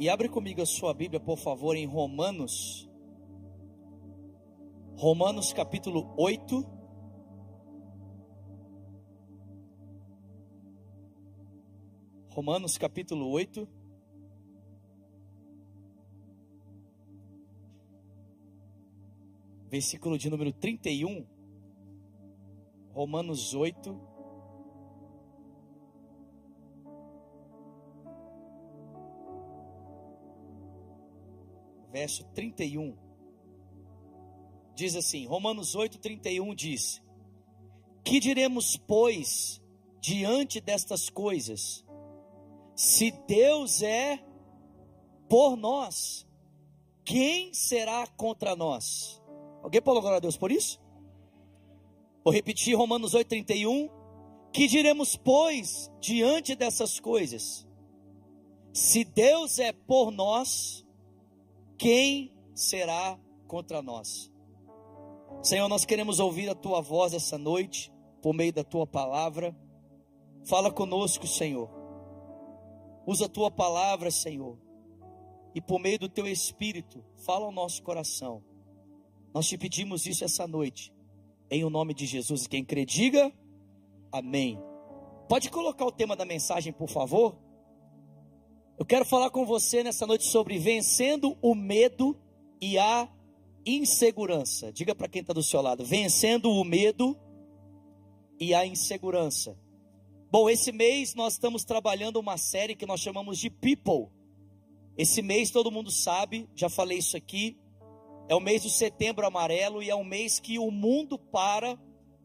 E abre comigo a sua Bíblia, por favor, em Romanos. Romanos capítulo 8. Romanos capítulo 8. Versículo de número 31. Romanos 8, verso 31. Diz assim: Romanos 8, 31 diz: Que diremos, pois, diante destas coisas? Se Deus é por nós, quem será contra nós? Alguém pode glória a Deus por isso? Vou repetir Romanos 8, 31. Que diremos, pois, diante dessas coisas? Se Deus é por nós, quem será contra nós? Senhor, nós queremos ouvir a tua voz essa noite, por meio da tua palavra. Fala conosco, Senhor. Usa a tua palavra, Senhor. E por meio do teu espírito, fala ao nosso coração. Nós te pedimos isso essa noite. Em o nome de Jesus. Quem crê, diga amém. Pode colocar o tema da mensagem, por favor? Eu quero falar com você nessa noite sobre vencendo o medo e a insegurança. Diga para quem está do seu lado: vencendo o medo e a insegurança. Bom, esse mês nós estamos trabalhando uma série que nós chamamos de People. Esse mês todo mundo sabe, já falei isso aqui, é o mês do setembro amarelo e é um mês que o mundo para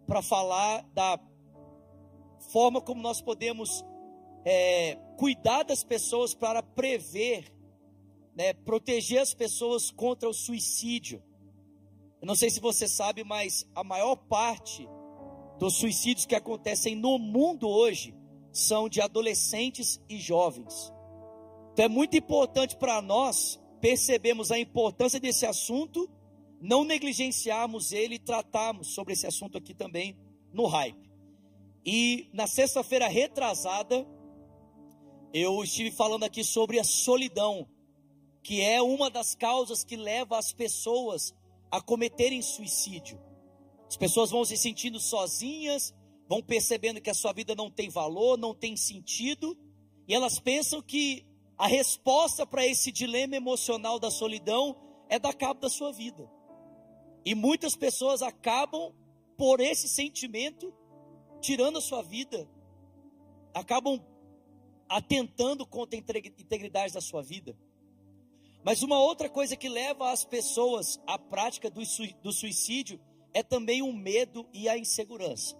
para falar da forma como nós podemos é, cuidar das pessoas para prever, né, proteger as pessoas contra o suicídio. Eu não sei se você sabe, mas a maior parte dos suicídios que acontecem no mundo hoje são de adolescentes e jovens. Então é muito importante para nós percebermos a importância desse assunto, não negligenciarmos ele e tratarmos sobre esse assunto aqui também no hype. E na sexta-feira retrasada, eu estive falando aqui sobre a solidão, que é uma das causas que leva as pessoas a cometerem suicídio. As pessoas vão se sentindo sozinhas, vão percebendo que a sua vida não tem valor, não tem sentido, e elas pensam que a resposta para esse dilema emocional da solidão é dar cabo da sua vida. E muitas pessoas acabam, por esse sentimento, tirando a sua vida, acabam atentando contra a integridade da sua vida. Mas uma outra coisa que leva as pessoas à prática do suicídio é também o medo e a insegurança.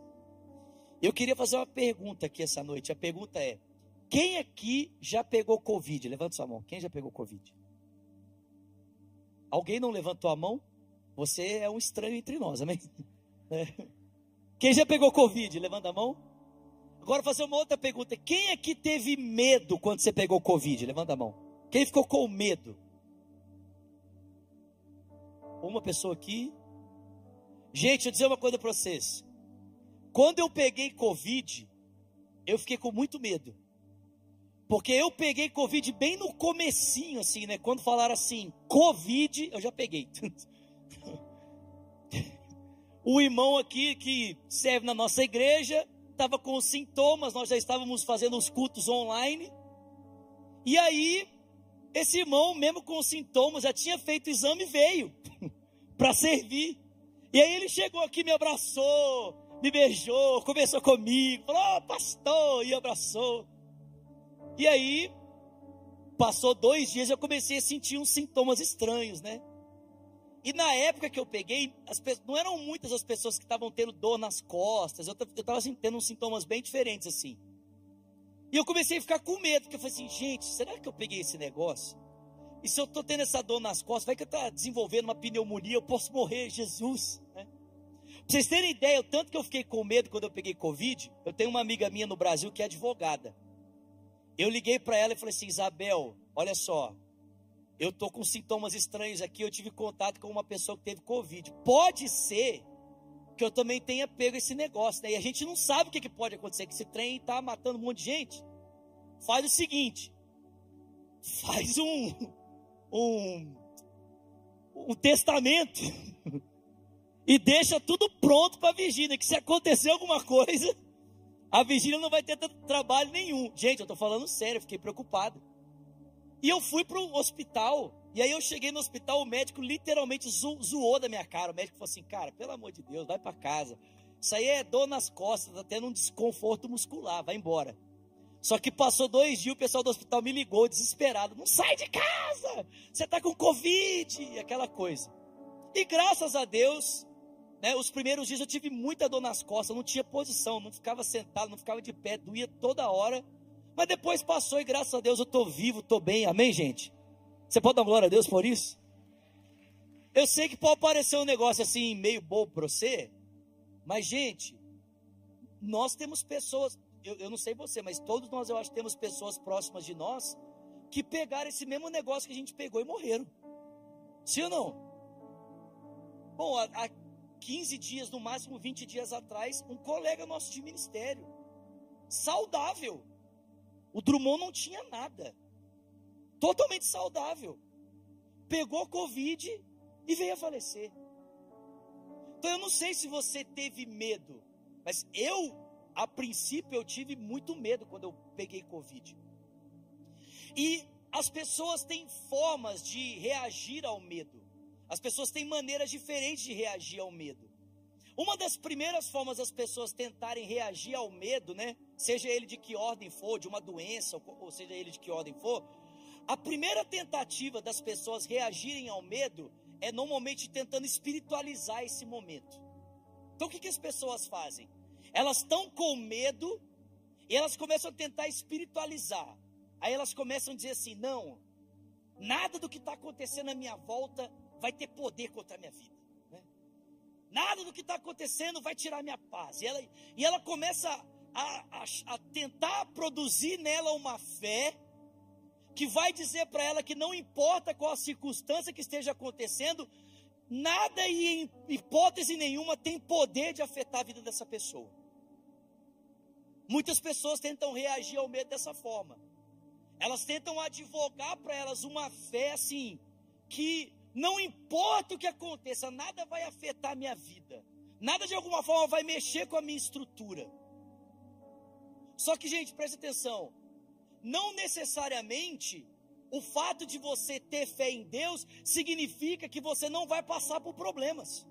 Eu queria fazer uma pergunta aqui essa noite. A pergunta é: quem aqui já pegou Covid? Levanta sua mão. Quem já pegou Covid? Alguém não levantou a mão? Você é um estranho entre nós, amém? É. Quem já pegou Covid? Levanta a mão. Agora fazer uma outra pergunta. Quem aqui teve medo quando você pegou Covid? Levanta a mão. Quem ficou com medo? Uma pessoa aqui. Gente, eu dizer uma coisa para vocês. Quando eu peguei Covid, eu fiquei com muito medo. Porque eu peguei Covid bem no comecinho, assim, né? Quando falaram assim, Covid, eu já peguei. o irmão aqui que serve na nossa igreja, estava com sintomas, nós já estávamos fazendo os cultos online. E aí, esse irmão, mesmo com sintomas, já tinha feito o exame e veio para servir. E aí ele chegou aqui, me abraçou, me beijou, conversou comigo, falou, oh, pastor, e abraçou. E aí, passou dois dias, eu comecei a sentir uns sintomas estranhos, né? E na época que eu peguei, as, não eram muitas as pessoas que estavam tendo dor nas costas, eu estava assim, tendo uns sintomas bem diferentes assim. E eu comecei a ficar com medo, porque eu falei assim, gente, será que eu peguei esse negócio? E se eu estou tendo essa dor nas costas, vai que eu estou desenvolvendo uma pneumonia, eu posso morrer, Jesus. Né? Vocês terem ideia, o tanto que eu fiquei com medo quando eu peguei Covid, eu tenho uma amiga minha no Brasil que é advogada. Eu liguei para ela e falei assim, Isabel, olha só, eu estou com sintomas estranhos aqui, eu tive contato com uma pessoa que teve Covid. Pode ser que eu também tenha pego esse negócio, né? E a gente não sabe o que, que pode acontecer, que esse trem está matando um monte de gente. Faz o seguinte, faz um, um, um testamento e deixa tudo pronto para a Virgínia, que se acontecer alguma coisa, a Virgínia não vai ter trabalho nenhum. Gente, eu estou falando sério, fiquei preocupado. E eu fui para o hospital. E aí eu cheguei no hospital, o médico literalmente zo zoou da minha cara. O médico falou assim, cara, pelo amor de Deus, vai para casa. Isso aí é dor nas costas, até num desconforto muscular, vai embora. Só que passou dois dias, o pessoal do hospital me ligou, desesperado. Não sai de casa! Você está com Covid! Aquela coisa. E graças a Deus, né, os primeiros dias eu tive muita dor nas costas, não tinha posição, não ficava sentado, não ficava de pé, doía toda hora. Mas depois passou e graças a Deus eu estou vivo, estou bem. Amém, gente? Você pode dar glória a Deus por isso? Eu sei que pode parecer um negócio assim meio bobo para você, mas gente, nós temos pessoas, eu, eu não sei você, mas todos nós eu acho que temos pessoas próximas de nós que pegaram esse mesmo negócio que a gente pegou e morreram. Sim ou não? Bom, há, há 15 dias, no máximo 20 dias atrás, um colega nosso de ministério, saudável. O Drummond não tinha nada. Totalmente saudável. Pegou Covid e veio a falecer. Então eu não sei se você teve medo, mas eu a princípio eu tive muito medo quando eu peguei Covid. E as pessoas têm formas de reagir ao medo. As pessoas têm maneiras diferentes de reagir ao medo. Uma das primeiras formas das pessoas tentarem reagir ao medo, né? Seja ele de que ordem for, de uma doença, ou seja ele de que ordem for, a primeira tentativa das pessoas reagirem ao medo é normalmente tentando espiritualizar esse momento. Então o que, que as pessoas fazem? Elas estão com medo e elas começam a tentar espiritualizar. Aí elas começam a dizer assim: não, nada do que está acontecendo à minha volta vai ter poder contra a minha vida. Né? Nada do que está acontecendo vai tirar minha paz. E ela, e ela começa a, a, a tentar produzir nela uma fé que vai dizer para ela que não importa qual a circunstância que esteja acontecendo, nada e em hipótese nenhuma tem poder de afetar a vida dessa pessoa. Muitas pessoas tentam reagir ao medo dessa forma. Elas tentam advogar para elas uma fé assim, que não importa o que aconteça, nada vai afetar a minha vida. Nada de alguma forma vai mexer com a minha estrutura. Só que, gente, preste atenção. Não necessariamente o fato de você ter fé em Deus significa que você não vai passar por problemas.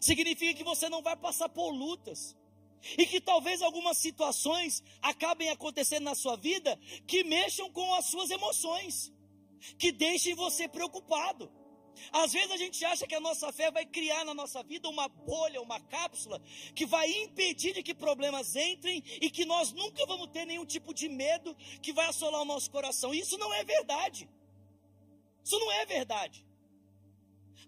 Significa que você não vai passar por lutas. E que talvez algumas situações acabem acontecendo na sua vida que mexam com as suas emoções, que deixem você preocupado. Às vezes a gente acha que a nossa fé vai criar na nossa vida uma bolha, uma cápsula, que vai impedir de que problemas entrem e que nós nunca vamos ter nenhum tipo de medo que vai assolar o nosso coração. Isso não é verdade. Isso não é verdade.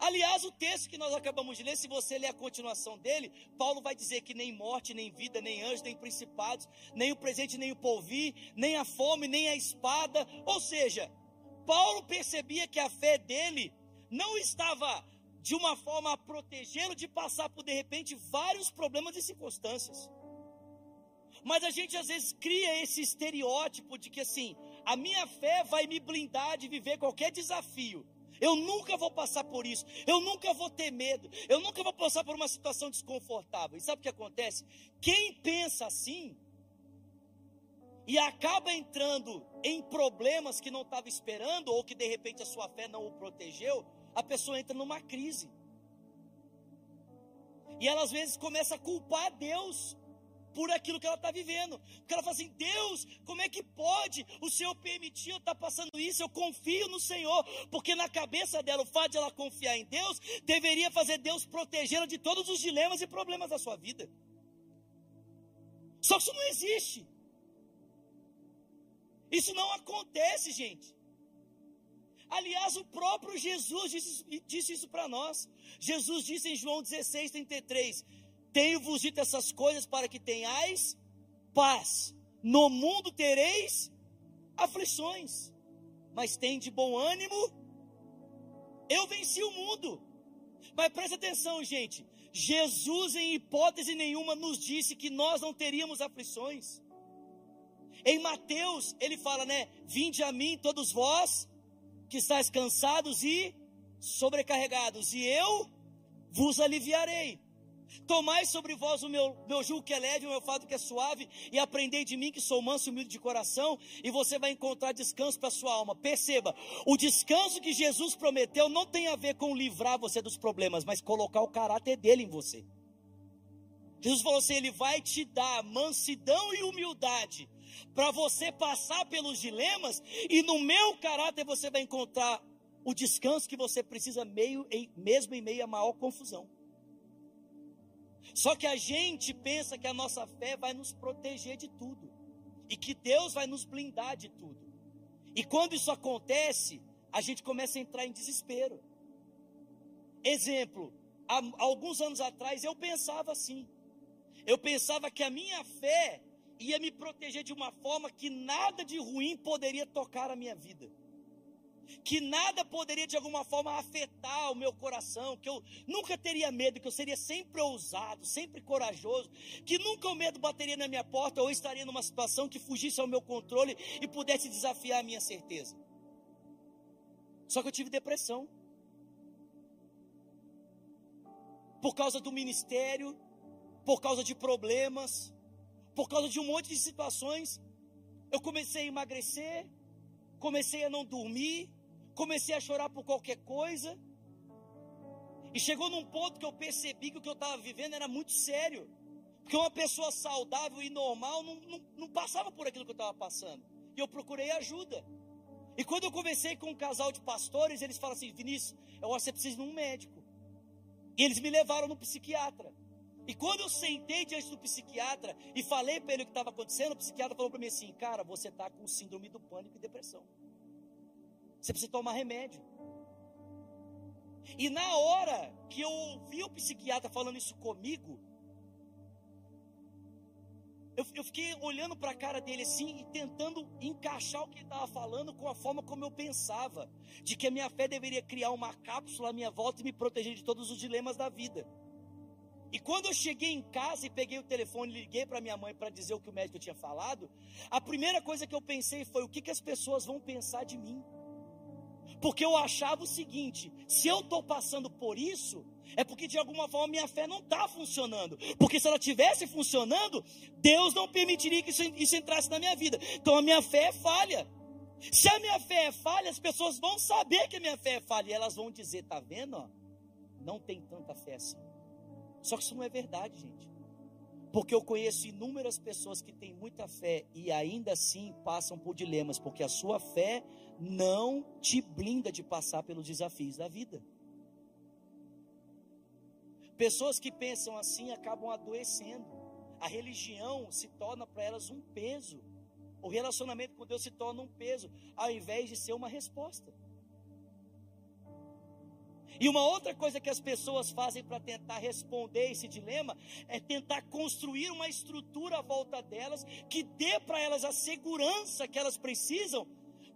Aliás, o texto que nós acabamos de ler, se você ler a continuação dele, Paulo vai dizer que nem morte, nem vida, nem anjos, nem principados, nem o presente, nem o porvir, nem a fome, nem a espada. Ou seja, Paulo percebia que a fé dele não estava de uma forma a protegê-lo de passar por de repente vários problemas e circunstâncias. Mas a gente às vezes cria esse estereótipo de que assim, a minha fé vai me blindar de viver qualquer desafio. Eu nunca vou passar por isso. Eu nunca vou ter medo. Eu nunca vou passar por uma situação desconfortável. E sabe o que acontece? Quem pensa assim e acaba entrando em problemas que não estava esperando ou que de repente a sua fé não o protegeu, a pessoa entra numa crise. E ela às vezes começa a culpar Deus por aquilo que ela está vivendo. Porque ela fala assim: Deus, como é que pode o Senhor permitir eu estar tá passando isso? Eu confio no Senhor. Porque na cabeça dela, o fato de ela confiar em Deus, deveria fazer Deus protegê-la de todos os dilemas e problemas da sua vida. Só que isso não existe. Isso não acontece, gente. Aliás, o próprio Jesus disse, disse isso para nós. Jesus disse em João 16, 33: Tenho-vos dito essas coisas para que tenhais paz. No mundo tereis aflições, mas tem de bom ânimo. Eu venci o mundo. Mas presta atenção, gente. Jesus, em hipótese nenhuma, nos disse que nós não teríamos aflições. Em Mateus, ele fala, né? Vinde a mim, todos vós que estáis cansados e sobrecarregados, e eu vos aliviarei. Tomai sobre vós o meu, meu jugo que é leve, o meu fato que é suave, e aprendei de mim que sou manso e humilde de coração, e você vai encontrar descanso para a sua alma. Perceba, o descanso que Jesus prometeu não tem a ver com livrar você dos problemas, mas colocar o caráter dele em você. Jesus falou assim: Ele vai te dar mansidão e humildade para você passar pelos dilemas, e no meu caráter você vai encontrar o descanso que você precisa, meio, mesmo em meio à maior confusão. Só que a gente pensa que a nossa fé vai nos proteger de tudo, e que Deus vai nos blindar de tudo. E quando isso acontece, a gente começa a entrar em desespero. Exemplo, há alguns anos atrás eu pensava assim. Eu pensava que a minha fé ia me proteger de uma forma que nada de ruim poderia tocar a minha vida. Que nada poderia de alguma forma afetar o meu coração, que eu nunca teria medo, que eu seria sempre ousado, sempre corajoso, que nunca o medo bateria na minha porta ou estaria numa situação que fugisse ao meu controle e pudesse desafiar a minha certeza. Só que eu tive depressão. Por causa do ministério, por causa de problemas, por causa de um monte de situações, eu comecei a emagrecer, comecei a não dormir, comecei a chorar por qualquer coisa. E chegou num ponto que eu percebi que o que eu estava vivendo era muito sério. Porque uma pessoa saudável e normal não, não, não passava por aquilo que eu estava passando. E eu procurei ajuda. E quando eu conversei com um casal de pastores, eles falam assim: Vinícius, eu acho que você precisa de um médico. E eles me levaram no psiquiatra. E quando eu sentei diante do psiquiatra e falei para ele o que estava acontecendo, o psiquiatra falou para mim assim: Cara, você está com síndrome do pânico e depressão. Você precisa tomar remédio. E na hora que eu ouvi o psiquiatra falando isso comigo, eu, eu fiquei olhando para a cara dele assim e tentando encaixar o que ele estava falando com a forma como eu pensava, de que a minha fé deveria criar uma cápsula à minha volta e me proteger de todos os dilemas da vida. E quando eu cheguei em casa e peguei o telefone liguei para minha mãe para dizer o que o médico tinha falado, a primeira coisa que eu pensei foi: o que, que as pessoas vão pensar de mim? Porque eu achava o seguinte: se eu estou passando por isso, é porque de alguma forma minha fé não está funcionando. Porque se ela tivesse funcionando, Deus não permitiria que isso, isso entrasse na minha vida. Então a minha fé é falha. Se a minha fé é falha, as pessoas vão saber que a minha fé é falha. E elas vão dizer: tá vendo? Ó, não tem tanta fé assim. Só que isso não é verdade, gente. Porque eu conheço inúmeras pessoas que têm muita fé e ainda assim passam por dilemas, porque a sua fé não te blinda de passar pelos desafios da vida. Pessoas que pensam assim acabam adoecendo. A religião se torna para elas um peso. O relacionamento com Deus se torna um peso, ao invés de ser uma resposta. E uma outra coisa que as pessoas fazem para tentar responder esse dilema é tentar construir uma estrutura à volta delas que dê para elas a segurança que elas precisam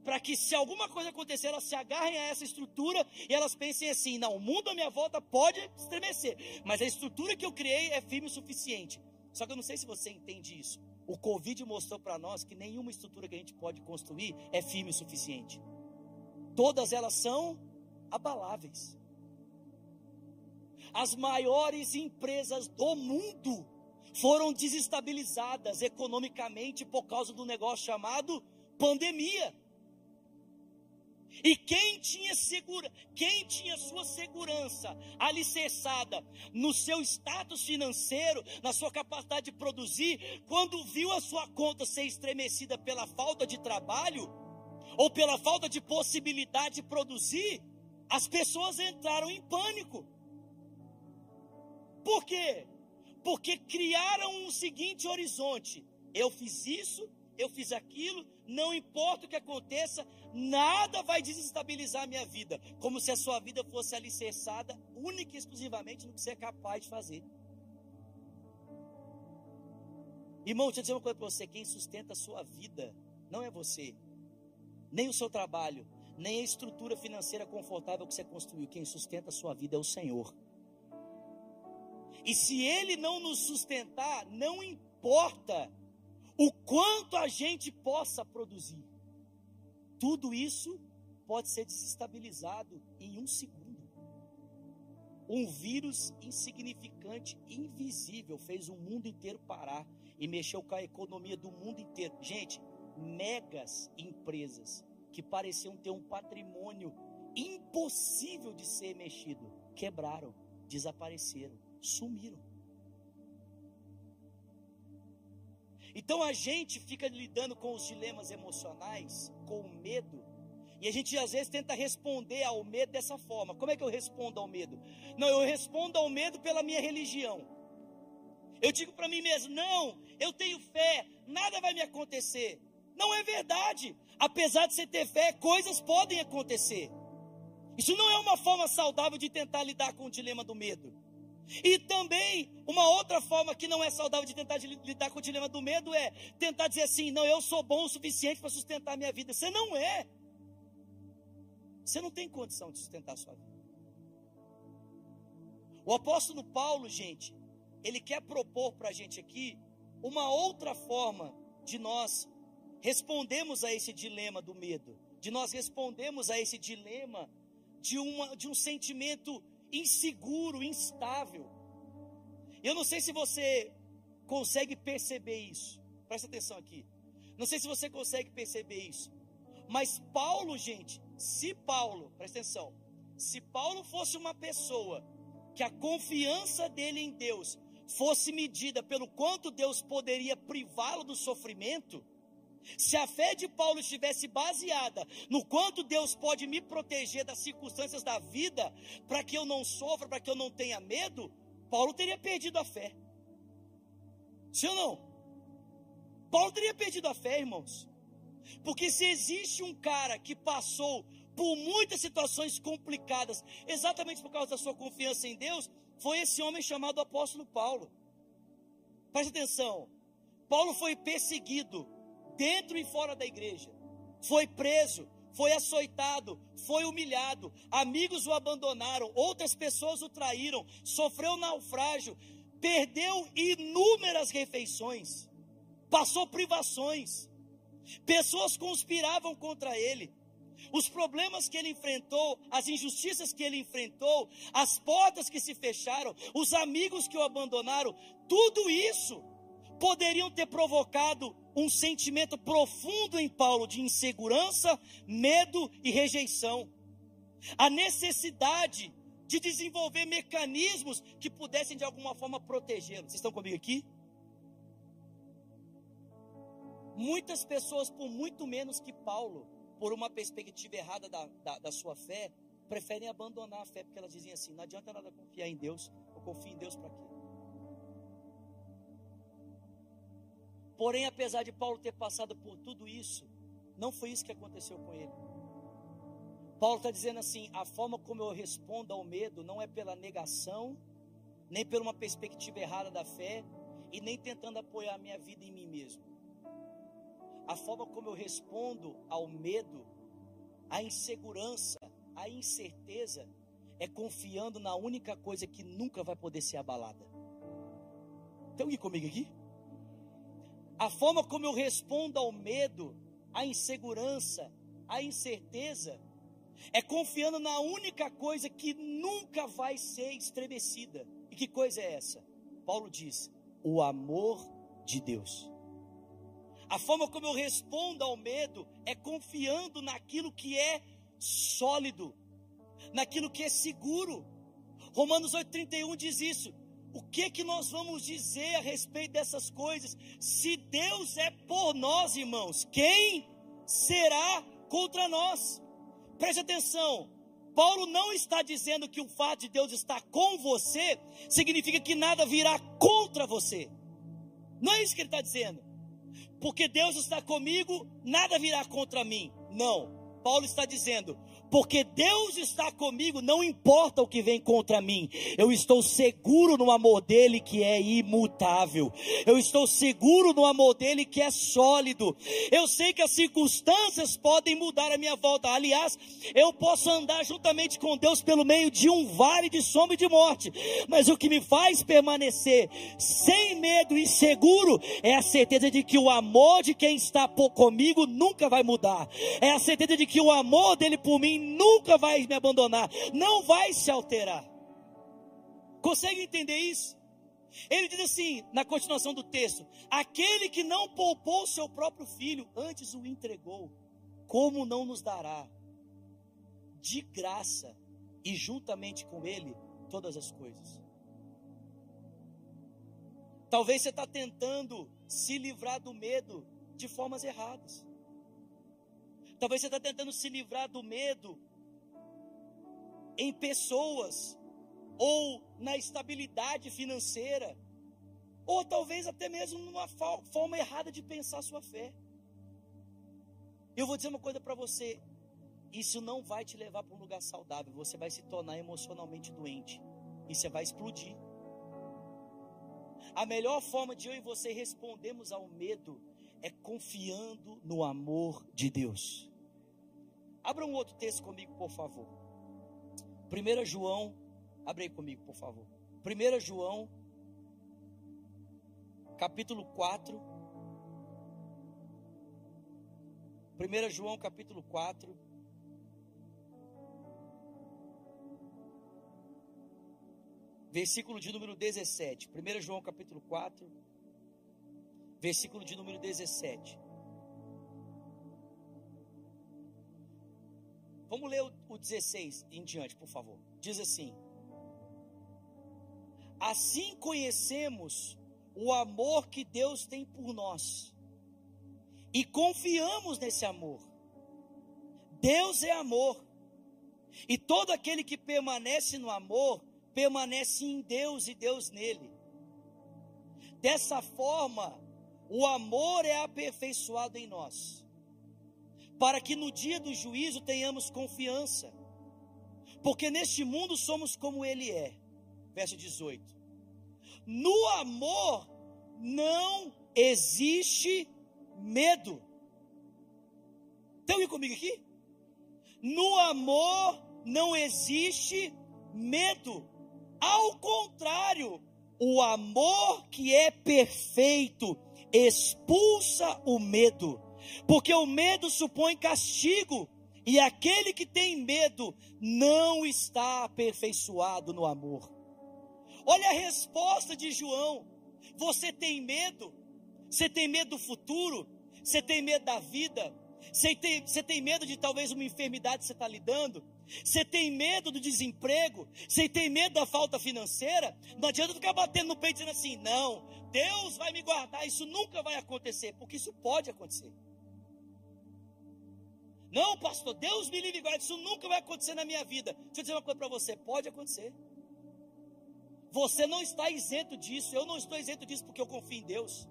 para que se alguma coisa acontecer, elas se agarrem a essa estrutura e elas pensem assim: não, o mundo à minha volta pode estremecer, mas a estrutura que eu criei é firme o suficiente. Só que eu não sei se você entende isso. O Covid mostrou para nós que nenhuma estrutura que a gente pode construir é firme o suficiente. Todas elas são abaláveis as maiores empresas do mundo foram desestabilizadas economicamente por causa do negócio chamado pandemia. E quem tinha segura, quem tinha sua segurança alicerçada no seu status financeiro, na sua capacidade de produzir, quando viu a sua conta ser estremecida pela falta de trabalho ou pela falta de possibilidade de produzir, as pessoas entraram em pânico. Por quê? Porque criaram um seguinte horizonte: eu fiz isso, eu fiz aquilo, não importa o que aconteça, nada vai desestabilizar a minha vida, como se a sua vida fosse alicerçada única e exclusivamente no que você é capaz de fazer. Irmão, deixa eu dizer uma coisa para você: quem sustenta a sua vida não é você, nem o seu trabalho, nem a estrutura financeira confortável que você construiu. Quem sustenta a sua vida é o Senhor. E se Ele não nos sustentar, não importa o quanto a gente possa produzir. Tudo isso pode ser desestabilizado em um segundo. Um vírus insignificante, invisível, fez o mundo inteiro parar e mexeu com a economia do mundo inteiro. Gente, megas empresas que pareciam ter um patrimônio impossível de ser mexido, quebraram, desapareceram, sumiram. Então a gente fica lidando com os dilemas emocionais, com o medo, e a gente às vezes tenta responder ao medo dessa forma. Como é que eu respondo ao medo? Não, eu respondo ao medo pela minha religião. Eu digo para mim mesmo: não, eu tenho fé, nada vai me acontecer. Não é verdade. Apesar de você ter fé, coisas podem acontecer. Isso não é uma forma saudável de tentar lidar com o dilema do medo. E também, uma outra forma que não é saudável de tentar lidar com o dilema do medo é tentar dizer assim: não, eu sou bom o suficiente para sustentar a minha vida. Você não é. Você não tem condição de sustentar a sua vida. O apóstolo Paulo, gente, ele quer propor para a gente aqui uma outra forma de nós respondermos a esse dilema do medo, de nós respondermos a esse dilema de, uma, de um sentimento inseguro, instável. Eu não sei se você consegue perceber isso. Presta atenção aqui. Não sei se você consegue perceber isso. Mas Paulo, gente, se Paulo, presta atenção, se Paulo fosse uma pessoa que a confiança dele em Deus fosse medida pelo quanto Deus poderia privá-lo do sofrimento, se a fé de Paulo estivesse baseada no quanto Deus pode me proteger das circunstâncias da vida, para que eu não sofra, para que eu não tenha medo, Paulo teria perdido a fé. Sim ou não? Paulo teria perdido a fé, irmãos. Porque se existe um cara que passou por muitas situações complicadas, exatamente por causa da sua confiança em Deus, foi esse homem chamado apóstolo Paulo. Preste atenção. Paulo foi perseguido dentro e fora da igreja. Foi preso, foi açoitado, foi humilhado, amigos o abandonaram, outras pessoas o traíram, sofreu naufrágio, perdeu inúmeras refeições, passou privações, pessoas conspiravam contra ele. Os problemas que ele enfrentou, as injustiças que ele enfrentou, as portas que se fecharam, os amigos que o abandonaram, tudo isso poderiam ter provocado um sentimento profundo em Paulo de insegurança, medo e rejeição. A necessidade de desenvolver mecanismos que pudessem de alguma forma protegê-lo. Vocês estão comigo aqui? Muitas pessoas, por muito menos que Paulo, por uma perspectiva errada da, da, da, sua fé, preferem abandonar a fé, porque elas dizem assim: não adianta nada confiar em Deus, eu confio em Deus para quê? Porém, apesar de Paulo ter passado por tudo isso, não foi isso que aconteceu com ele. Paulo está dizendo assim: a forma como eu respondo ao medo não é pela negação, nem por uma perspectiva errada da fé, e nem tentando apoiar a minha vida em mim mesmo. A forma como eu respondo ao medo, à insegurança, à incerteza, é confiando na única coisa que nunca vai poder ser abalada. Tem alguém comigo aqui? A forma como eu respondo ao medo, à insegurança, à incerteza, é confiando na única coisa que nunca vai ser estremecida. E que coisa é essa? Paulo diz: o amor de Deus. A forma como eu respondo ao medo é confiando naquilo que é sólido, naquilo que é seguro. Romanos 8,31 diz isso o que que nós vamos dizer a respeito dessas coisas? Se Deus é por nós, irmãos, quem será contra nós? Preste atenção. Paulo não está dizendo que o fato de Deus estar com você significa que nada virá contra você. Não é isso que ele está dizendo. Porque Deus está comigo, nada virá contra mim. Não. Paulo está dizendo: porque Deus está comigo, não importa o que vem contra mim, eu estou seguro no amor dele que é imutável, eu estou seguro no amor dele que é sólido. Eu sei que as circunstâncias podem mudar a minha volta, aliás, eu posso andar juntamente com Deus pelo meio de um vale de sombra e de morte, mas o que me faz permanecer sem medo e seguro é a certeza de que o amor de quem está comigo nunca vai mudar, é a certeza de que o amor dele por mim nunca vai me abandonar, não vai se alterar. Consegue entender isso? Ele diz assim, na continuação do texto: aquele que não poupou seu próprio filho, antes o entregou, como não nos dará de graça e juntamente com ele todas as coisas? Talvez você está tentando se livrar do medo de formas erradas. Talvez você está tentando se livrar do medo em pessoas, ou na estabilidade financeira, ou talvez até mesmo numa forma errada de pensar sua fé. Eu vou dizer uma coisa para você: isso não vai te levar para um lugar saudável, você vai se tornar emocionalmente doente e você vai explodir. A melhor forma de eu e você respondermos ao medo é confiando no amor de Deus. Abra um outro texto comigo, por favor. 1 João, abre aí comigo, por favor. 1 João, capítulo 4. 1 João, capítulo 4. Versículo de número 17. 1 João, capítulo 4 versículo de número 17. Vamos ler o, 16 em diante, por favor. Diz assim: Assim conhecemos o amor que Deus tem por nós e confiamos nesse amor. Deus é amor, e todo aquele que permanece no amor, permanece em Deus e Deus nele. Dessa forma, o amor é aperfeiçoado em nós, para que no dia do juízo tenhamos confiança, porque neste mundo somos como Ele é. Verso 18: No amor não existe medo. Estão aqui comigo aqui? No amor não existe medo. Ao contrário, o amor que é perfeito expulsa o medo, porque o medo supõe castigo, e aquele que tem medo não está aperfeiçoado no amor. Olha a resposta de João: você tem medo? Você tem medo do futuro? Você tem medo da vida? Você tem, você tem medo de talvez uma enfermidade que você está lidando? Você tem medo do desemprego? Você tem medo da falta financeira? Não adianta ficar batendo no peito dizendo assim: não, Deus vai me guardar. Isso nunca vai acontecer, porque isso pode acontecer. Não, pastor, Deus me livre e. Isso nunca vai acontecer na minha vida. Deixa eu dizer uma coisa para você: pode acontecer. Você não está isento disso. Eu não estou isento disso porque eu confio em Deus.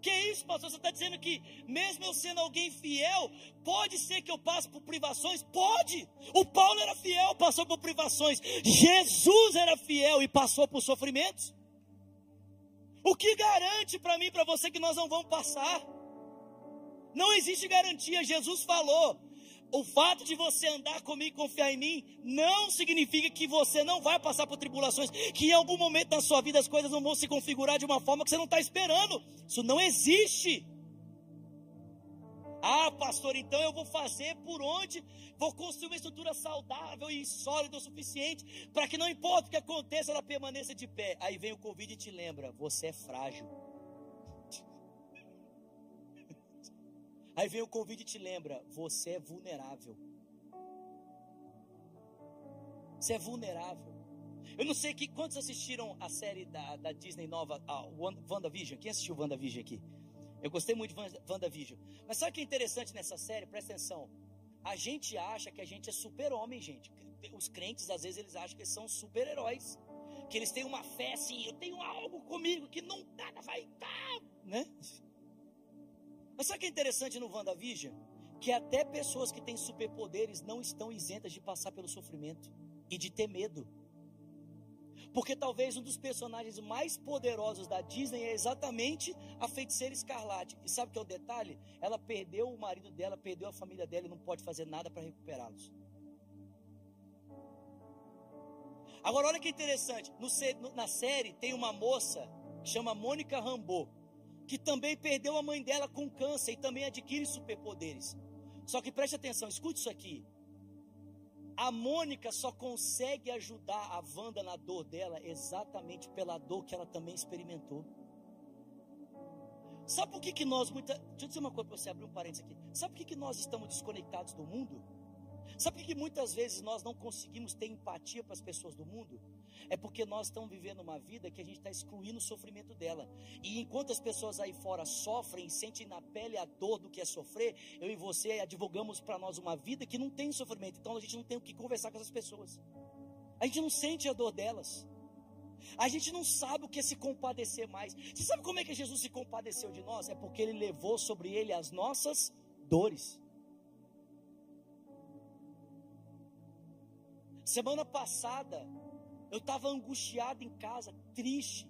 Que isso, pastor? Você está dizendo que, mesmo eu sendo alguém fiel, pode ser que eu passe por privações? Pode! O Paulo era fiel, passou por privações. Jesus era fiel e passou por sofrimentos. O que garante para mim para você que nós não vamos passar? Não existe garantia. Jesus falou: o fato de você andar comigo e confiar em mim não significa que você não vai passar por tribulações, que em algum momento da sua vida as coisas não vão se configurar de uma forma que você não está esperando. Isso não existe. Ah, pastor, então eu vou fazer por onde? Vou construir uma estrutura saudável e sólida o suficiente para que não importa o que aconteça, ela permaneça de pé. Aí vem o Covid e te lembra: você é frágil. Aí vem o convite e te lembra: você é vulnerável. Você é vulnerável. Eu não sei que quantos assistiram a série da, da Disney nova, a WandaVision. Quem assistiu WandaVision aqui? Eu gostei muito de WandaVision. Mas sabe o que é interessante nessa série? Presta atenção. A gente acha que a gente é super-homem, gente. Os crentes, às vezes, eles acham que são super-heróis. Que eles têm uma fé assim, eu tenho algo comigo que não nada vai dar, né? Mas sabe o que é interessante no WandaVision? que até pessoas que têm superpoderes não estão isentas de passar pelo sofrimento e de ter medo. Porque talvez um dos personagens mais poderosos da Disney é exatamente a feiticeira escarlate. E sabe o que é o detalhe? Ela perdeu o marido dela, perdeu a família dela e não pode fazer nada para recuperá-los. Agora, olha que interessante: no, na série tem uma moça que chama Mônica Rambeau, que também perdeu a mãe dela com câncer e também adquire superpoderes. Só que preste atenção, escute isso aqui. A Mônica só consegue ajudar a Wanda na dor dela exatamente pela dor que ela também experimentou. Sabe por que, que nós, muita. Deixa eu dizer uma coisa para você abrir um parênteses aqui. Sabe por que, que nós estamos desconectados do mundo? Sabe por que muitas vezes nós não conseguimos ter empatia para as pessoas do mundo? É porque nós estamos vivendo uma vida que a gente está excluindo o sofrimento dela. E enquanto as pessoas aí fora sofrem, sentem na pele a dor do que é sofrer, eu e você advogamos para nós uma vida que não tem sofrimento. Então a gente não tem o que conversar com essas pessoas. A gente não sente a dor delas. A gente não sabe o que é se compadecer mais. Você sabe como é que Jesus se compadeceu de nós? É porque ele levou sobre ele as nossas dores. Semana passada, eu estava angustiado em casa, triste.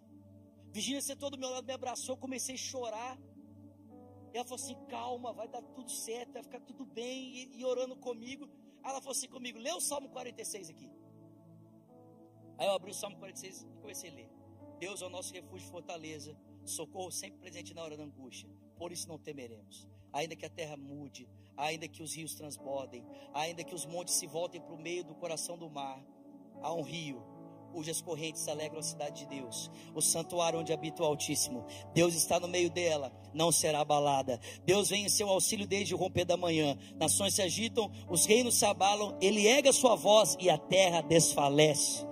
Virginia sentou do meu lado, me abraçou, comecei a chorar. Ela falou assim: calma, vai dar tudo certo, vai ficar tudo bem. E, e orando comigo. Aí ela falou assim comigo: lê o Salmo 46 aqui. Aí eu abri o Salmo 46 e comecei a ler. Deus é o nosso refúgio e fortaleza, socorro sempre presente na hora da angústia. Por isso não temeremos. Ainda que a terra mude, ainda que os rios transbordem, ainda que os montes se voltem para o meio do coração do mar, há um rio cujas correntes alegram a cidade de Deus, o santuário onde habita o Altíssimo. Deus está no meio dela, não será abalada. Deus vem em seu auxílio desde o romper da manhã. Nações se agitam, os reinos se abalam, ele erga sua voz e a terra desfalece.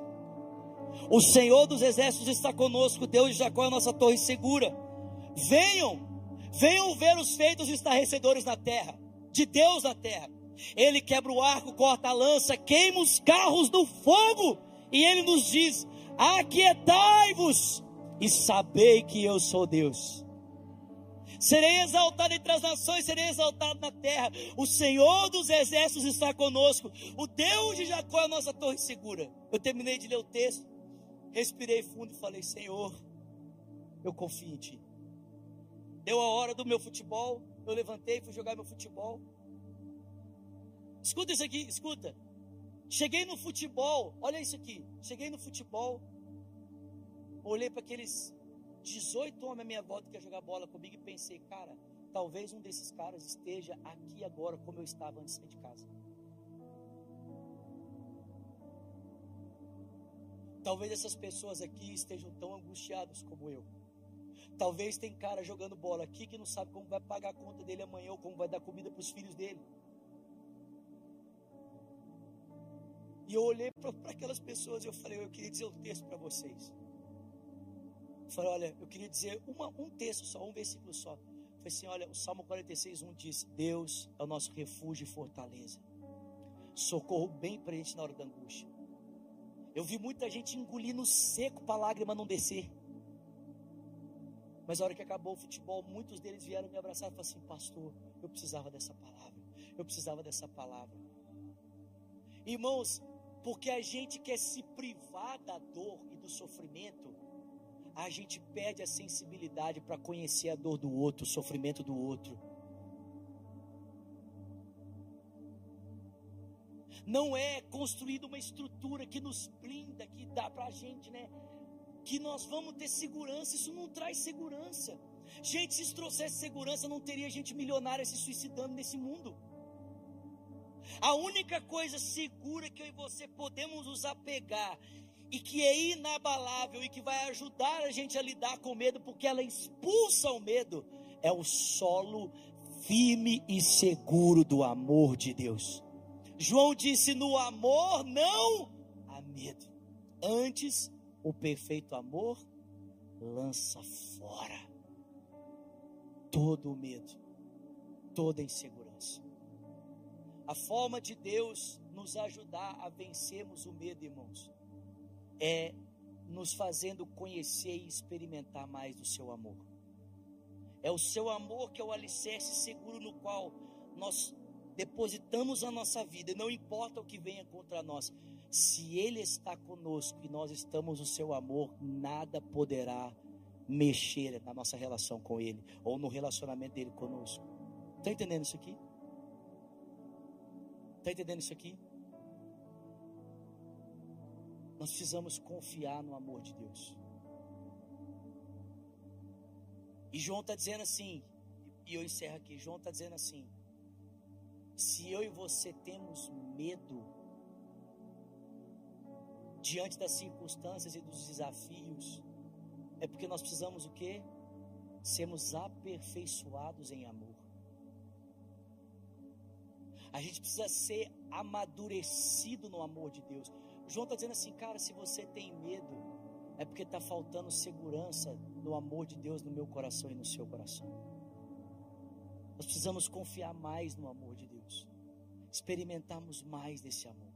O Senhor dos exércitos está conosco, Deus de Jacó é a nossa torre segura. Venham, venham ver os feitos estarrecedores na terra, de Deus na terra. Ele quebra o arco, corta a lança, queima os carros do fogo e ele nos diz: Aquietai-vos e sabei que eu sou Deus. Serei exaltado entre as nações, serei exaltado na terra. O Senhor dos exércitos está conosco. O Deus de Jacó é a nossa torre segura. Eu terminei de ler o texto, respirei fundo e falei: Senhor, eu confio em Ti. Deu a hora do meu futebol, eu levantei, fui jogar meu futebol. Escuta isso aqui, escuta. Cheguei no futebol, olha isso aqui. Cheguei no futebol, olhei para aqueles 18 homens à minha volta que quer jogar bola comigo e pensei, cara, talvez um desses caras esteja aqui agora como eu estava antes de sair de casa. Talvez essas pessoas aqui estejam tão angustiadas como eu. Talvez tem cara jogando bola aqui que não sabe como vai pagar a conta dele amanhã ou como vai dar comida para os filhos dele. E eu olhei para aquelas pessoas e eu falei, eu queria dizer um texto para vocês. Eu falei, olha, eu queria dizer uma, um texto só, um versículo só. Eu falei assim, olha, o Salmo 46, 1 diz, Deus é o nosso refúgio e fortaleza. Socorro bem presente na hora da angústia. Eu vi muita gente engolindo seco para a lágrima não descer. Mas a hora que acabou o futebol, muitos deles vieram me abraçar e falaram assim, pastor, eu precisava dessa palavra. Eu precisava dessa palavra. Irmãos, porque a gente quer se privar da dor e do sofrimento, a gente perde a sensibilidade para conhecer a dor do outro, o sofrimento do outro. Não é construída uma estrutura que nos blinda, que dá para a gente, né? Que nós vamos ter segurança. Isso não traz segurança. Gente, se isso trouxesse segurança, não teria gente milionária se suicidando nesse mundo. A única coisa segura que eu e você podemos nos apegar e que é inabalável e que vai ajudar a gente a lidar com o medo, porque ela expulsa o medo, é o solo firme e seguro do amor de Deus. João disse: no amor não há medo, antes o perfeito amor lança fora todo o medo, toda a insegurança. A forma de Deus nos ajudar a vencermos o medo, irmãos, é nos fazendo conhecer e experimentar mais do seu amor. É o seu amor que é o alicerce seguro no qual nós depositamos a nossa vida, não importa o que venha contra nós, se Ele está conosco e nós estamos no seu amor, nada poderá mexer na nossa relação com Ele ou no relacionamento dele conosco. Está entendendo isso aqui? Está entendendo isso aqui? Nós precisamos confiar no amor de Deus. E João está dizendo assim, e eu encerro aqui. João está dizendo assim: se eu e você temos medo diante das circunstâncias e dos desafios, é porque nós precisamos o quê? Sermos aperfeiçoados em amor. A gente precisa ser amadurecido no amor de Deus. João está dizendo assim, cara, se você tem medo, é porque está faltando segurança no amor de Deus no meu coração e no seu coração. Nós precisamos confiar mais no amor de Deus, experimentarmos mais desse amor,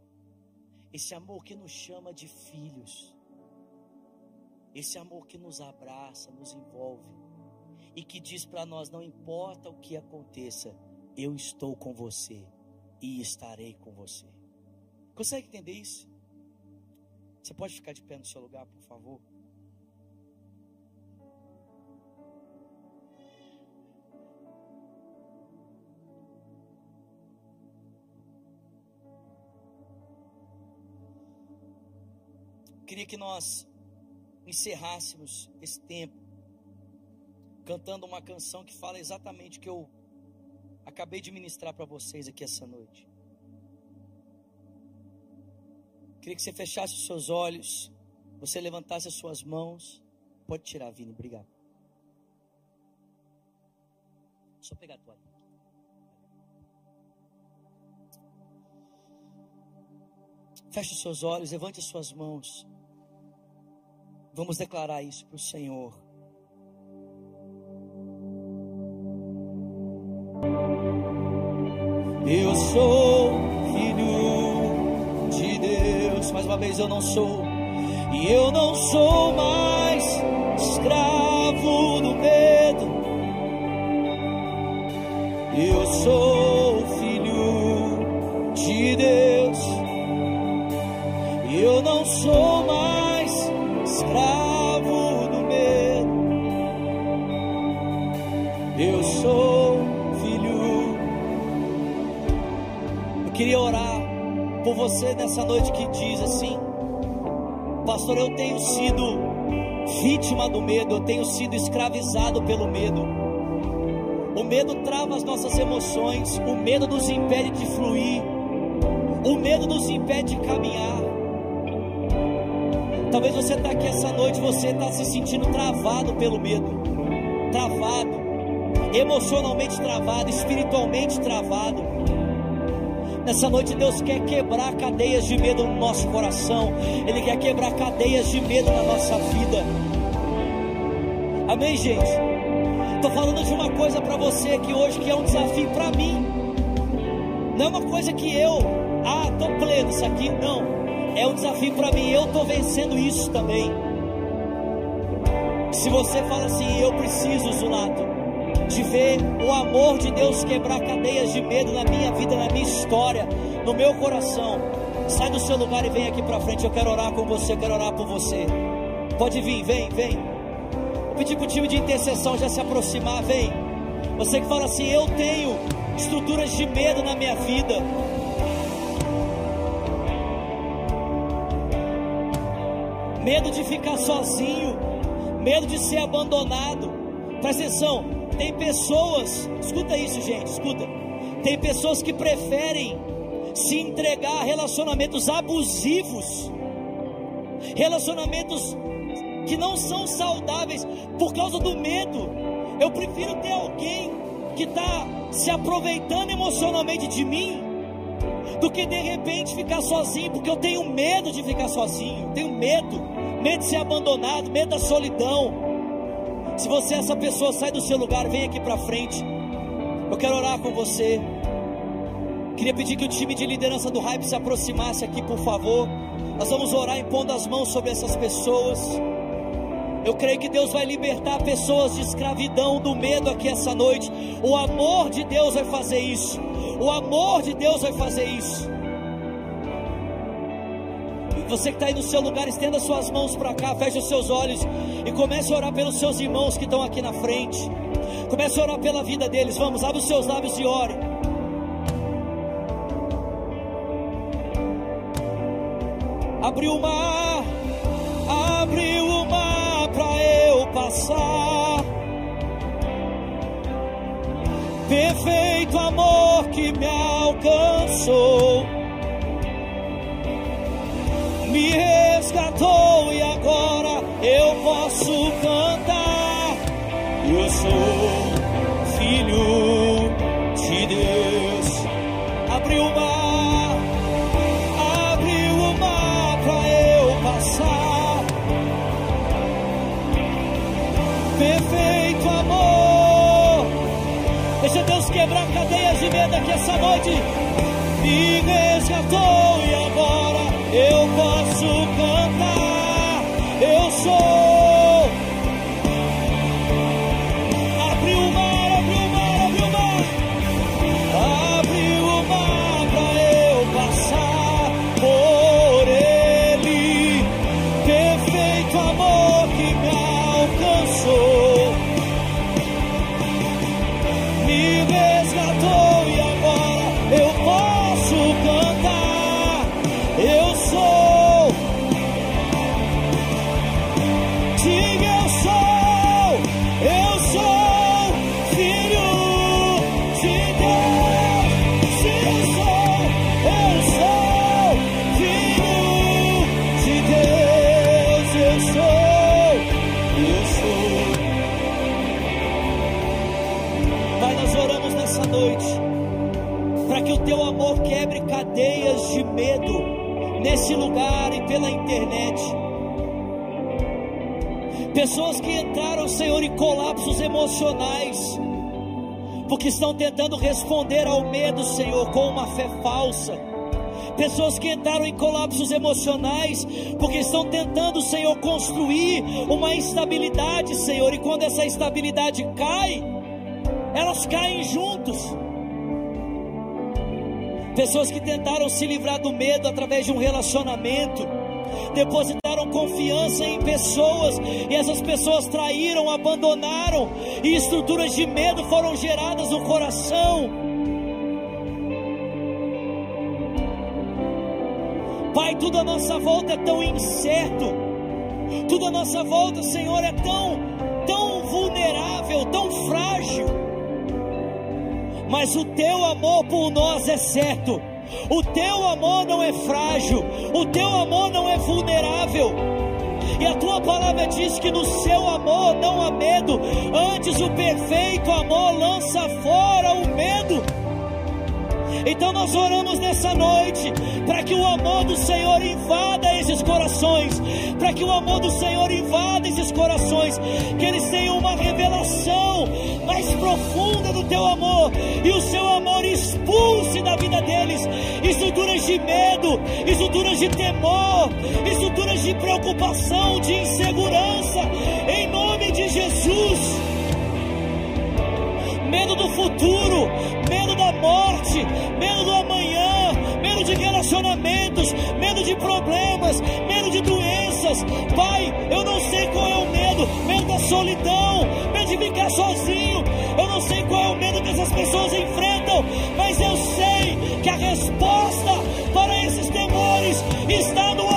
esse amor que nos chama de filhos, esse amor que nos abraça, nos envolve. E que diz para nós: não importa o que aconteça, eu estou com você e estarei com você. Consegue entender isso? Você pode ficar de pé no seu lugar, por favor? Queria que nós encerrássemos esse tempo cantando uma canção que fala exatamente o que eu acabei de ministrar para vocês aqui essa noite. Queria que você fechasse os seus olhos, você levantasse as suas mãos. Pode tirar, Vini, obrigado. Só pegar a toalha. Feche os seus olhos, levante as suas mãos. Vamos declarar isso para o Senhor. Deus. Mais uma vez, eu não sou. E eu não sou mais escravo do medo. Eu sou filho de Deus. Eu não sou mais escravo do medo. Eu sou filho. Eu queria orar por você nessa noite que diz assim: Pastor, eu tenho sido vítima do medo, eu tenho sido escravizado pelo medo. O medo trava as nossas emoções, o medo nos impede de fluir, o medo nos impede de caminhar. Talvez você está aqui essa noite, você está se sentindo travado pelo medo, travado, emocionalmente travado, espiritualmente travado. Nessa noite Deus quer quebrar cadeias de medo no nosso coração, Ele quer quebrar cadeias de medo na nossa vida. Amém, gente? Estou falando de uma coisa para você aqui hoje que é um desafio para mim. Não é uma coisa que eu, ah, estou pleno isso aqui, não é um desafio para mim. Eu estou vencendo isso também. Se você fala assim, eu preciso, Zulato, de ver o amor de Deus quebrar cadeias de medo na minha vida, na minha história, no meu coração. Sai do seu lugar e vem aqui para frente. Eu quero orar com você, quero orar por você. Pode vir, vem, vem. Vou pedir para o time de intercessão já se aproximar, vem. Você que fala assim, eu tenho estruturas de medo na minha vida. medo de ficar sozinho, medo de ser abandonado. Presta atenção, tem pessoas, escuta isso, gente, escuta. Tem pessoas que preferem se entregar a relacionamentos abusivos, relacionamentos que não são saudáveis por causa do medo. Eu prefiro ter alguém que está se aproveitando emocionalmente de mim do que de repente ficar sozinho, porque eu tenho medo de ficar sozinho, tenho medo medo de ser abandonado, medo da solidão. Se você é essa pessoa, sai do seu lugar, vem aqui para frente. Eu quero orar com você. Queria pedir que o time de liderança do Hype se aproximasse aqui, por favor. Nós vamos orar impondo as mãos sobre essas pessoas. Eu creio que Deus vai libertar pessoas de escravidão, do medo aqui essa noite. O amor de Deus vai fazer isso. O amor de Deus vai fazer isso. Você que está aí no seu lugar, estenda suas mãos para cá, feche os seus olhos e comece a orar pelos seus irmãos que estão aqui na frente. Comece a orar pela vida deles. Vamos, abre os seus lábios e ore. Abriu o mar, abriu o mar para eu passar. Perfeito amor que me alcançou, filho de Deus. Abriu o mar. perfeito amor. Deixa Deus quebrar cadeias de medo aqui essa noite. Me cadeias de medo nesse lugar e pela internet. Pessoas que entraram, Senhor, em colapsos emocionais, porque estão tentando responder ao medo, Senhor, com uma fé falsa. Pessoas que entraram em colapsos emocionais, porque estão tentando, Senhor, construir uma estabilidade, Senhor, e quando essa estabilidade cai, elas caem juntos. Pessoas que tentaram se livrar do medo através de um relacionamento, depositaram confiança em pessoas e essas pessoas traíram, abandonaram, e estruturas de medo foram geradas no coração. Pai, tudo à nossa volta é tão incerto, tudo à nossa volta, Senhor, é tão, Mas o teu amor por nós é certo. O teu amor não é frágil, o teu amor não é vulnerável. E a tua palavra diz que no seu amor não há medo, antes o perfeito amor lança fora o medo. Então nós oramos nessa noite para que o amor do Senhor invada esses corações, para que o amor do Senhor invada esses corações, que eles tenham uma revelação mais profunda do teu amor e o seu amor expulse da vida deles estruturas de medo, estruturas de temor, estruturas de preocupação, de insegurança, em nome de Jesus. Medo do futuro, medo da morte, medo do amanhã, medo de relacionamentos, medo de problemas, medo de doenças. Pai, eu não sei qual é o medo, medo da solidão, medo de ficar sozinho. Eu não sei qual é o medo que essas pessoas enfrentam, mas eu sei que a resposta para esses temores está no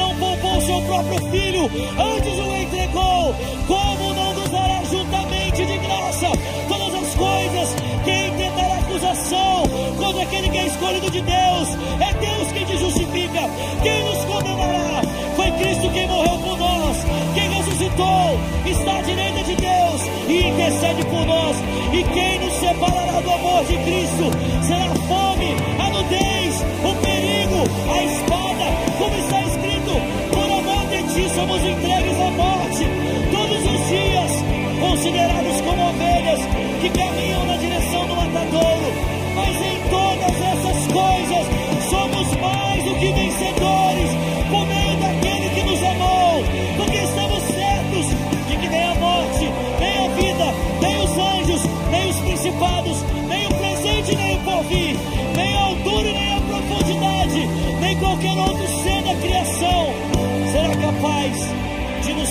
não poupou seu próprio filho, antes o entregou, como não nos dará juntamente de graça todas as coisas? Quem tentará acusação contra aquele que é escolhido de Deus? É Deus quem te justifica. Quem nos condenará? Foi Cristo quem morreu por nós, quem ressuscitou, está à direita de Deus e intercede por nós. E quem nos separará do amor de Cristo? Será a fome, a nudez, o perigo, a espada, somos entregues à morte, todos os dias considerados como ovelhas que caminham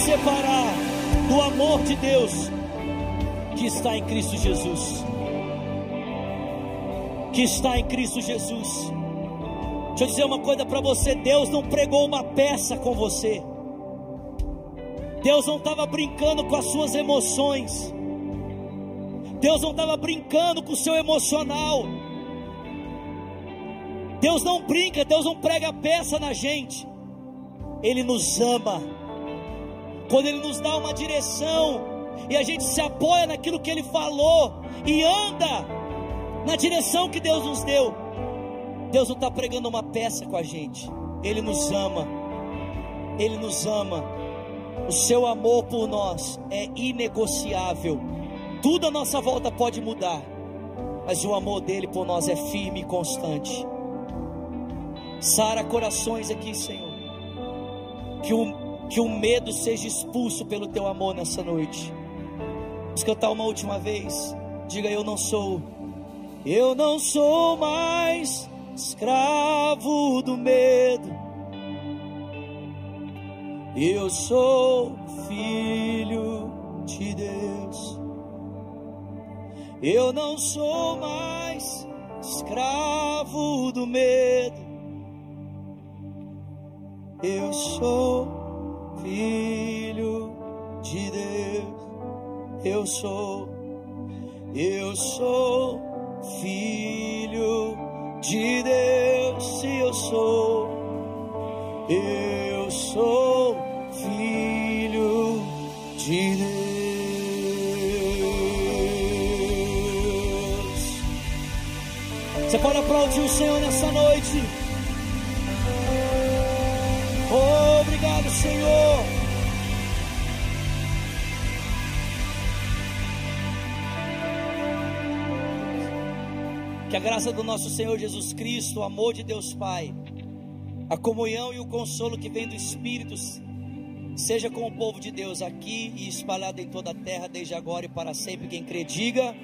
separar do amor de Deus que está em Cristo Jesus. Que está em Cristo Jesus. Deixa eu dizer uma coisa para você: Deus não pregou uma peça com você. Deus não estava brincando com as suas emoções. Deus não estava brincando com o seu emocional. Deus não brinca, Deus não prega peça na gente. Ele nos ama. Quando Ele nos dá uma direção e a gente se apoia naquilo que Ele falou e anda na direção que Deus nos deu. Deus não está pregando uma peça com a gente. Ele nos ama. Ele nos ama. O seu amor por nós é inegociável. Tudo à nossa volta pode mudar, mas o amor dele por nós é firme e constante. Sara corações aqui, Senhor. Que o, que o medo seja expulso pelo teu amor nessa noite. Vamos cantar uma última vez. Diga: Eu não sou, eu não sou mais escravo do medo. Eu sou filho de Deus. Eu não sou mais escravo do medo. Eu sou filho de Deus. Eu sou, eu sou filho de Deus. Se eu sou, eu sou filho de Deus. Você pode aplaudir o Senhor nessa noite. Obrigado, Senhor. Que a graça do nosso Senhor Jesus Cristo, o amor de Deus Pai, a comunhão e o consolo que vem do Espírito, seja com o povo de Deus aqui e espalhado em toda a terra, desde agora e para sempre. Quem crê, diga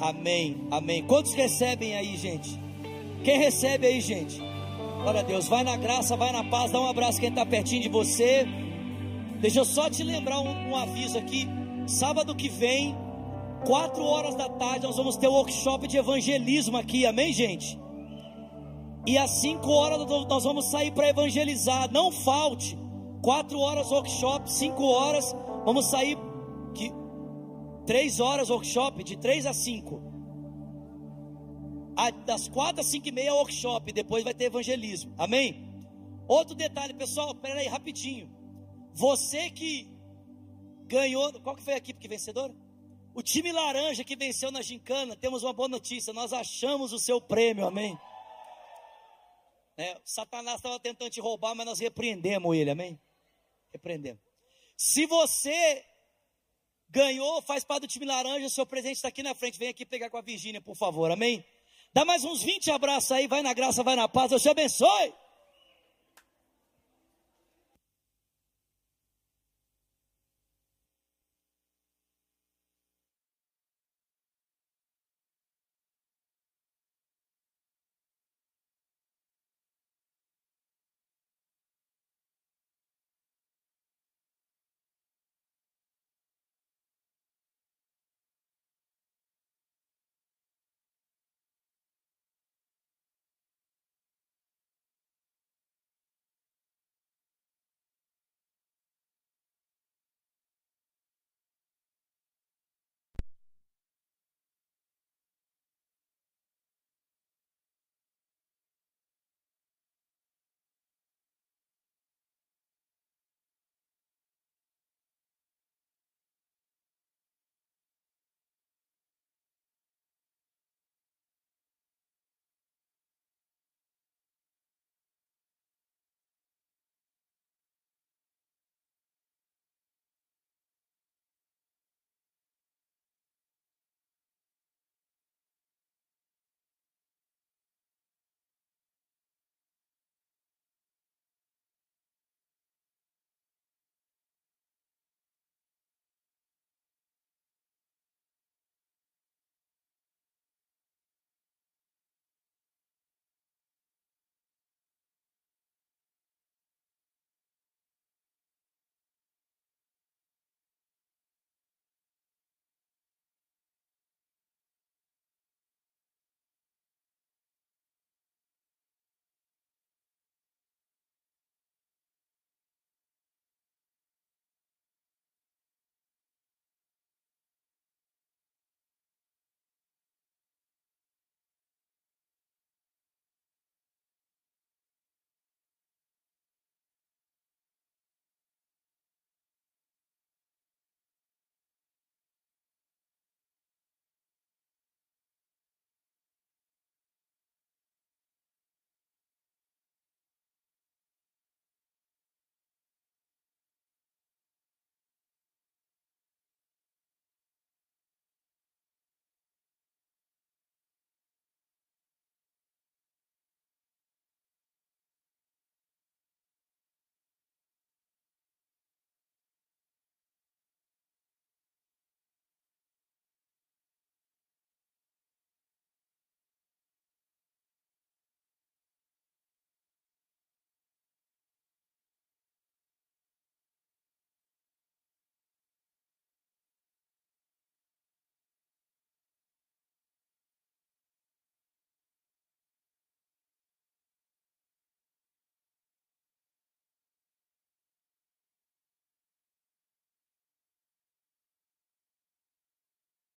amém. Amém. Quantos recebem aí, gente? Quem recebe aí, gente? Glória a Deus. Vai na graça, vai na paz. Dá um abraço quem está pertinho de você. Deixa eu só te lembrar um, um aviso aqui. Sábado que vem, 4 horas da tarde, nós vamos ter um workshop de evangelismo aqui. Amém, gente? E às 5 horas nós vamos sair para evangelizar. Não falte. 4 horas workshop, 5 horas. Vamos sair. Que, 3 horas workshop, de 3 a 5 das quatro às cinco e meia workshop, depois vai ter evangelismo, amém? Outro detalhe, pessoal, pera aí, rapidinho. Você que ganhou, qual que foi a equipe que vencedora? O time laranja que venceu na gincana, temos uma boa notícia, nós achamos o seu prêmio, amém? É, Satanás estava tentando te roubar, mas nós repreendemos ele, amém? Repreendemos. Se você ganhou, faz parte do time laranja, seu presente está aqui na frente, vem aqui pegar com a Virgínia, por favor, amém? Dá mais uns 20 abraços aí, vai na graça, vai na paz, Deus te abençoe.